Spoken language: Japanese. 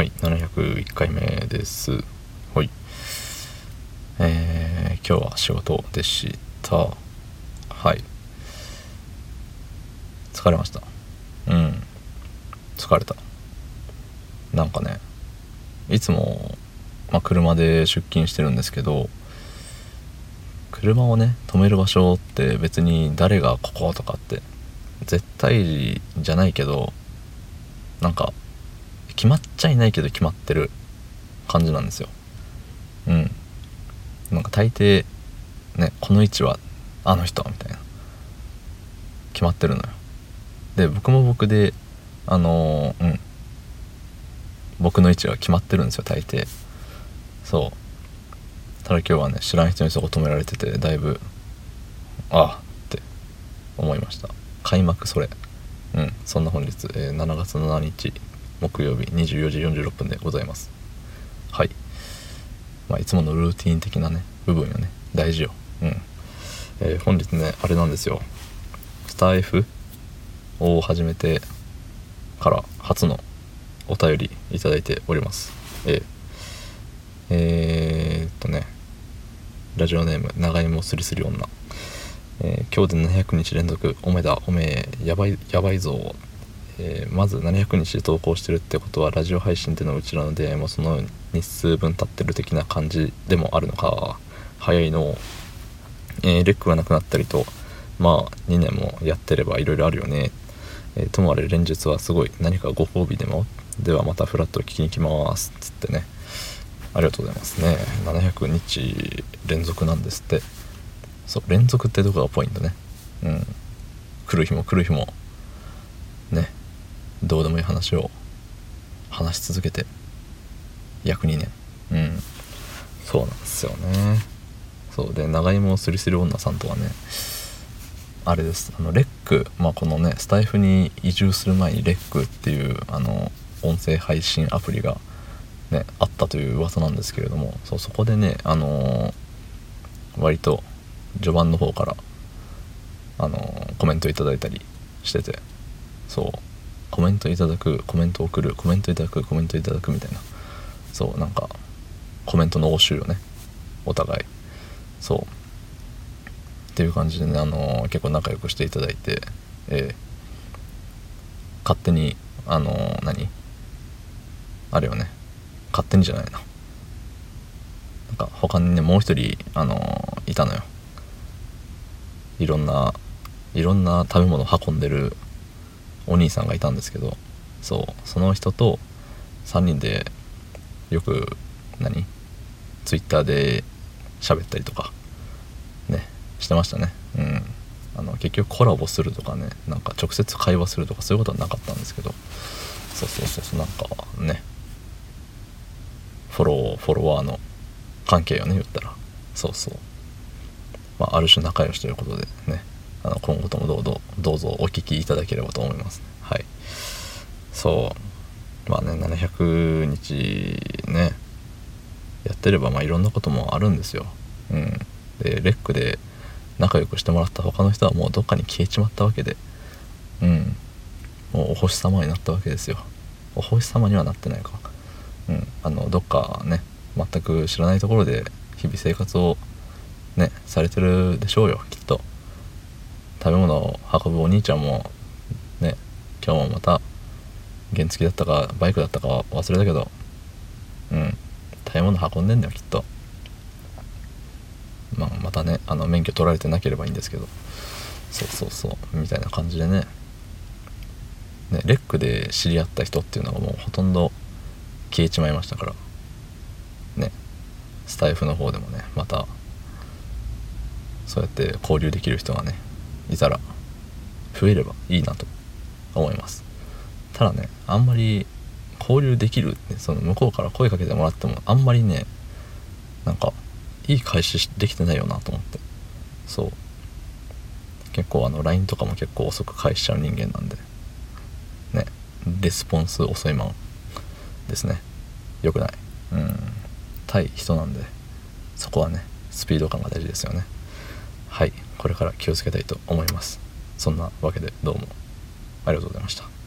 はい701回目です。はい。えー、今日は仕事でした。はい。疲れました。うん。疲れた。なんかねいつも、まあ、車で出勤してるんですけど車をね止める場所って別に誰がこことかって絶対じゃないけどなんか決まっちゃいないけど決まってる感じなんですよ。うん。なんか大抵ねこの位置はあの人みたいな。決まってるのよ。で僕も僕であのー、うん。僕の位置は決まってるんですよ大抵。そう。ただ今日はね知らん人にそこ止められててだいぶああって思いました。開幕それ。うん。そんな本日、えー、7月7日。木曜日24時46分でございます。はい。まあ、いつものルーティン的なね部分よね大事ようん、えー、本日ねあれなんですよ。スタイフを始めてから初のお便りいただいております。えー、えー、っとねラジオネーム長芋すりすり女。えー、今日で700日連続おめだおめえやばいやばいぞ。えー、まず700日で投稿してるってことはラジオ配信でのうちらの出会いもその日数分経ってる的な感じでもあるのか早いの、えー、レックがなくなったりとまあ2年もやってればいろいろあるよね、えー、ともあれ連日はすごい何かご褒美でも？ではまたフラット聞きに来ます。つってね。ありがとうございますね。700日連続なんですって。そう連続ってとこがポイントね。うん。来る日も来る日も。ね。どうでもいい話を話し続けて約2年うん。そうなんですよね。そう。で長芋をすりすり女さんとはねあれです。あのレック、まあ、このねスタイフに移住する前にレックっていうあの音声配信アプリがねあったという噂なんですけれどもそうそこでねあのー、割と序盤の方からあのー、コメントいただいたりしててそう。コメントいただくコメント送るコメントいただくコメントいただくみたいな。そうなんかコメントの応酬よね。お互い。そう。っていう感じでねあのー、結構仲良くしていただいてえー、勝手にあのー、何？あれよね。勝手にじゃないな。なんか他にねもう一人あの、いたのよ。いろんないろんな食べ物運んでるお兄さんがいたんですけどそうその人と3人でよく何？ツイッターで喋ったりとかねしてましたね。うん。あの結局コラボするとかねなんか直接会話するとかそういうことはなかったんですけどそうそうそうそうなんかね。フォローフォロワーの関係よね言ったら。そうそう。まあある種仲良しということでね。あの今後ともどうぞどうぞお聞きいただければと思います、はい。そう。まあね700日ねやってればまあいろんなこともあるんですよ。うん。でレックで仲良くしてもらった他の人はもうどっかに消えちまったわけで。うん。もうお星様になったわけですよ。お星様にはなってないか。うん。あのどっかね全く知らないところで日々生活をねされてるでしょうよきっと。運ぶお兄ちゃんもね今日もまた原付だったかバイクだったか忘れたけどうん食べ物運んでんだよきっと。まあまたねあの免許取られてなければいいんですけどそうそうそうみたいな感じでね。ねレックで知り合った人っていうのがもうほとんど消えちまいましたから。ねスタイフの方でもねまたそうやって交流できる人がねいたら増えればいいなと思います。ただねあんまり交流できるってその向こうから声かけてもらってもあんまりねなんかいい開始できてないよなと思って。そう。結構あの LINE とかも結構遅く返しちゃう人間なんで。ね。レスポンス遅いままですね。良くない。うん。対人なんで。そこはねスピード感が大事ですよね。はい。これから気をつけたいと思います。そんなわけでどうもありがとうございました。